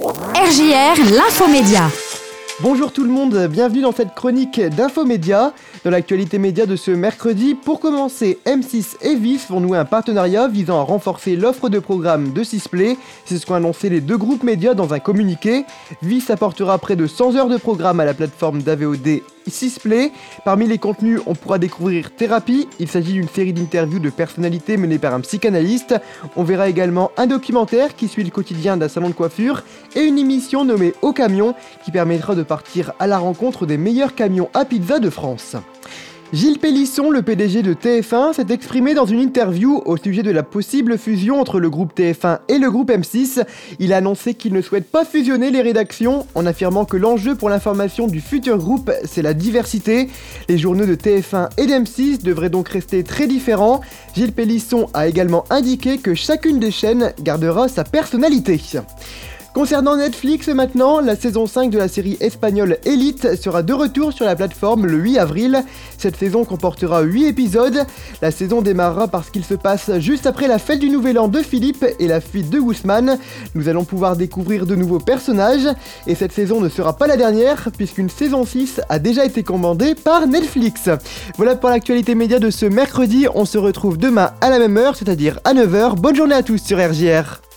RJR, l'infomédia. Bonjour tout le monde, bienvenue dans cette chronique d'Infomédia. Dans l'actualité média de ce mercredi, pour commencer, M6 et VIS vont nouer un partenariat visant à renforcer l'offre de programmes de Sisplay. C'est ce qu'ont annoncé les deux groupes médias dans un communiqué. VIS apportera près de 100 heures de programme à la plateforme d'AVOD Sisplay. Parmi les contenus, on pourra découvrir Thérapie. Il s'agit d'une série d'interviews de personnalités menées par un psychanalyste. On verra également un documentaire qui suit le quotidien d'un salon de coiffure et une émission nommée Au camion qui permettra de partir à la rencontre des meilleurs camions à pizza de France. Gilles Pélisson, le PDG de TF1, s'est exprimé dans une interview au sujet de la possible fusion entre le groupe TF1 et le groupe M6. Il a annoncé qu'il ne souhaite pas fusionner les rédactions en affirmant que l'enjeu pour l'information du futur groupe, c'est la diversité. Les journaux de TF1 et d'M6 devraient donc rester très différents. Gilles Pélisson a également indiqué que chacune des chaînes gardera sa personnalité. Concernant Netflix maintenant, la saison 5 de la série espagnole Elite sera de retour sur la plateforme le 8 avril. Cette saison comportera 8 épisodes. La saison démarrera parce qu'il se passe juste après la fête du Nouvel An de Philippe et la fuite de Guzman. Nous allons pouvoir découvrir de nouveaux personnages et cette saison ne sera pas la dernière puisqu'une saison 6 a déjà été commandée par Netflix. Voilà pour l'actualité média de ce mercredi. On se retrouve demain à la même heure, c'est-à-dire à 9h. Bonne journée à tous sur RJR.